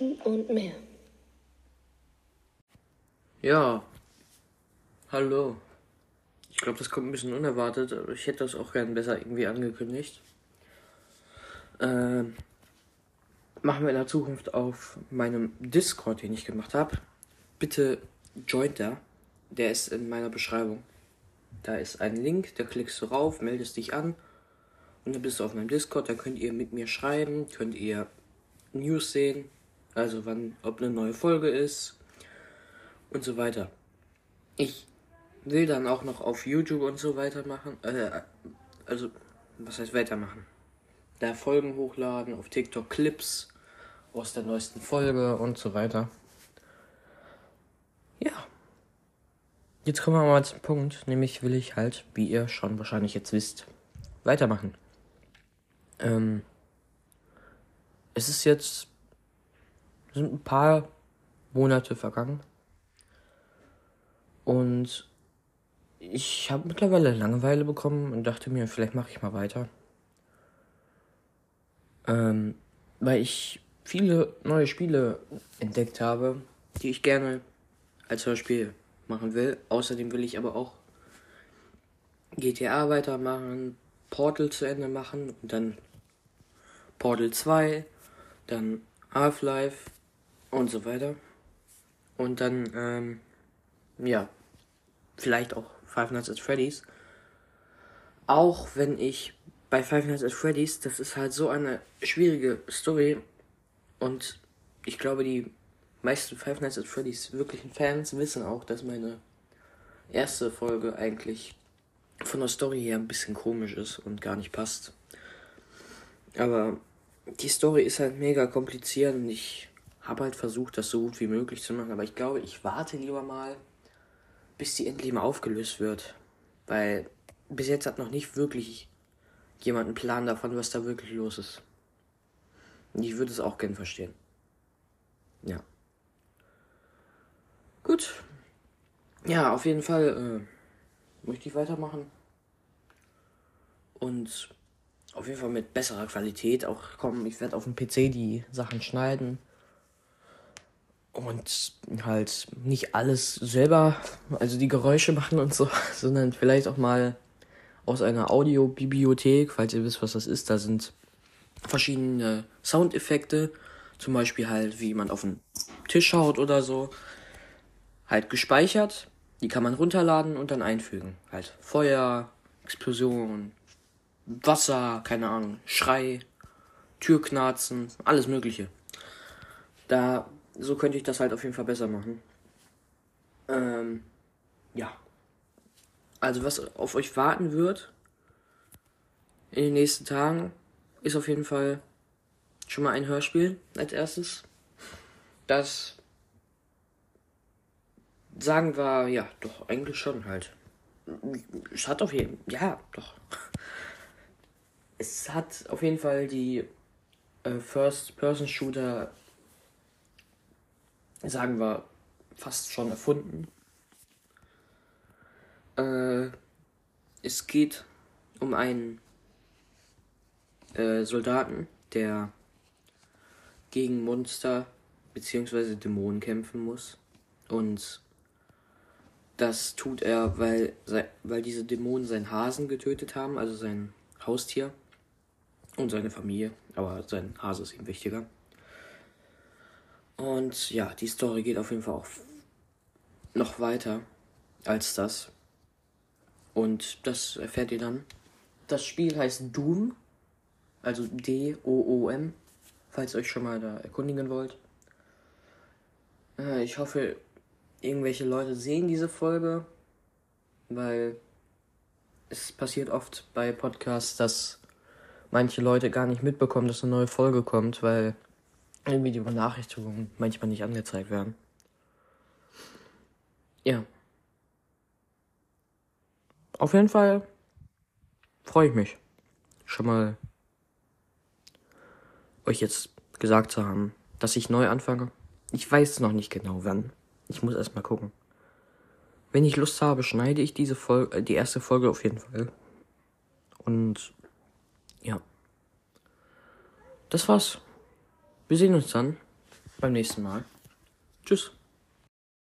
und mehr. Ja, hallo. Ich glaube, das kommt ein bisschen unerwartet, aber ich hätte das auch gern besser irgendwie angekündigt. Ähm, machen wir in der Zukunft auf meinem Discord, den ich gemacht habe. Bitte joint da. Der ist in meiner Beschreibung. Da ist ein Link, da klickst du rauf, meldest dich an und dann bist du auf meinem Discord. Da könnt ihr mit mir schreiben, könnt ihr News sehen, also wann, ob eine neue Folge ist und so weiter. Ich will dann auch noch auf YouTube und so weiter machen. Äh, also, was heißt weitermachen? Da Folgen hochladen, auf TikTok Clips aus der neuesten Folge und so weiter. Ja. Jetzt kommen wir mal zum Punkt, nämlich will ich halt, wie ihr schon wahrscheinlich jetzt wisst, weitermachen. Ähm, es ist jetzt sind ein paar Monate vergangen und ich habe mittlerweile Langeweile bekommen und dachte mir, vielleicht mache ich mal weiter. Ähm, weil ich viele neue Spiele entdeckt habe, die ich gerne als Hörspiel machen will. Außerdem will ich aber auch GTA weitermachen, Portal zu Ende machen und dann Portal 2, dann Half-Life und so weiter. Und dann, ähm, ja, vielleicht auch Five Nights at Freddy's. Auch wenn ich bei Five Nights at Freddy's, das ist halt so eine schwierige Story und ich glaube, die meisten Five Nights at Freddy's wirklichen Fans wissen auch, dass meine erste Folge eigentlich von der Story her ein bisschen komisch ist und gar nicht passt. Aber die Story ist halt mega kompliziert und ich habe halt versucht, das so gut wie möglich zu machen. Aber ich glaube, ich warte lieber mal, bis die endlich mal aufgelöst wird. Weil bis jetzt hat noch nicht wirklich jemand einen Plan davon, was da wirklich los ist. Und ich würde es auch gern verstehen. Ja. Gut. Ja, auf jeden Fall äh, möchte ich weitermachen. Und auf jeden Fall mit besserer Qualität auch kommen. Ich werde auf dem PC die Sachen schneiden. Und halt nicht alles selber, also die Geräusche machen und so, sondern vielleicht auch mal aus einer Audiobibliothek, falls ihr wisst, was das ist. Da sind verschiedene Soundeffekte, zum Beispiel halt, wie man auf den Tisch haut oder so, halt gespeichert. Die kann man runterladen und dann einfügen. Halt Feuer, Explosion, Wasser, keine Ahnung, Schrei, Türknarzen, alles Mögliche. Da, so könnte ich das halt auf jeden Fall besser machen. Ähm, ja. Also was auf euch warten wird in den nächsten Tagen ist auf jeden Fall schon mal ein Hörspiel als erstes. Das sagen wir, ja, doch, eigentlich schon halt. Es hat auf jeden ja, doch. Es hat auf jeden Fall die äh, First-Person-Shooter, sagen wir, fast schon erfunden. Äh, es geht um einen äh, Soldaten, der gegen Monster bzw. Dämonen kämpfen muss. Und das tut er, weil, weil diese Dämonen seinen Hasen getötet haben, also sein Haustier und seine Familie. Aber sein Hase ist ihm wichtiger. Und ja, die Story geht auf jeden Fall auch noch weiter als das. Und das erfährt ihr dann. Das Spiel heißt Doom. Also D-O-O-M. Falls ihr euch schon mal da erkundigen wollt. Äh, ich hoffe, irgendwelche Leute sehen diese Folge. Weil es passiert oft bei Podcasts, dass manche Leute gar nicht mitbekommen, dass eine neue Folge kommt, weil irgendwie die Benachrichtigungen manchmal nicht angezeigt werden. Ja. Auf jeden Fall freue ich mich, schon mal euch jetzt gesagt zu haben, dass ich neu anfange. Ich weiß noch nicht genau wann. Ich muss erst mal gucken. Wenn ich Lust habe, schneide ich diese Folge, die erste Folge auf jeden Fall. Und ja. Das war's. Wir sehen uns dann. beim nächsten Mal. Tschüss.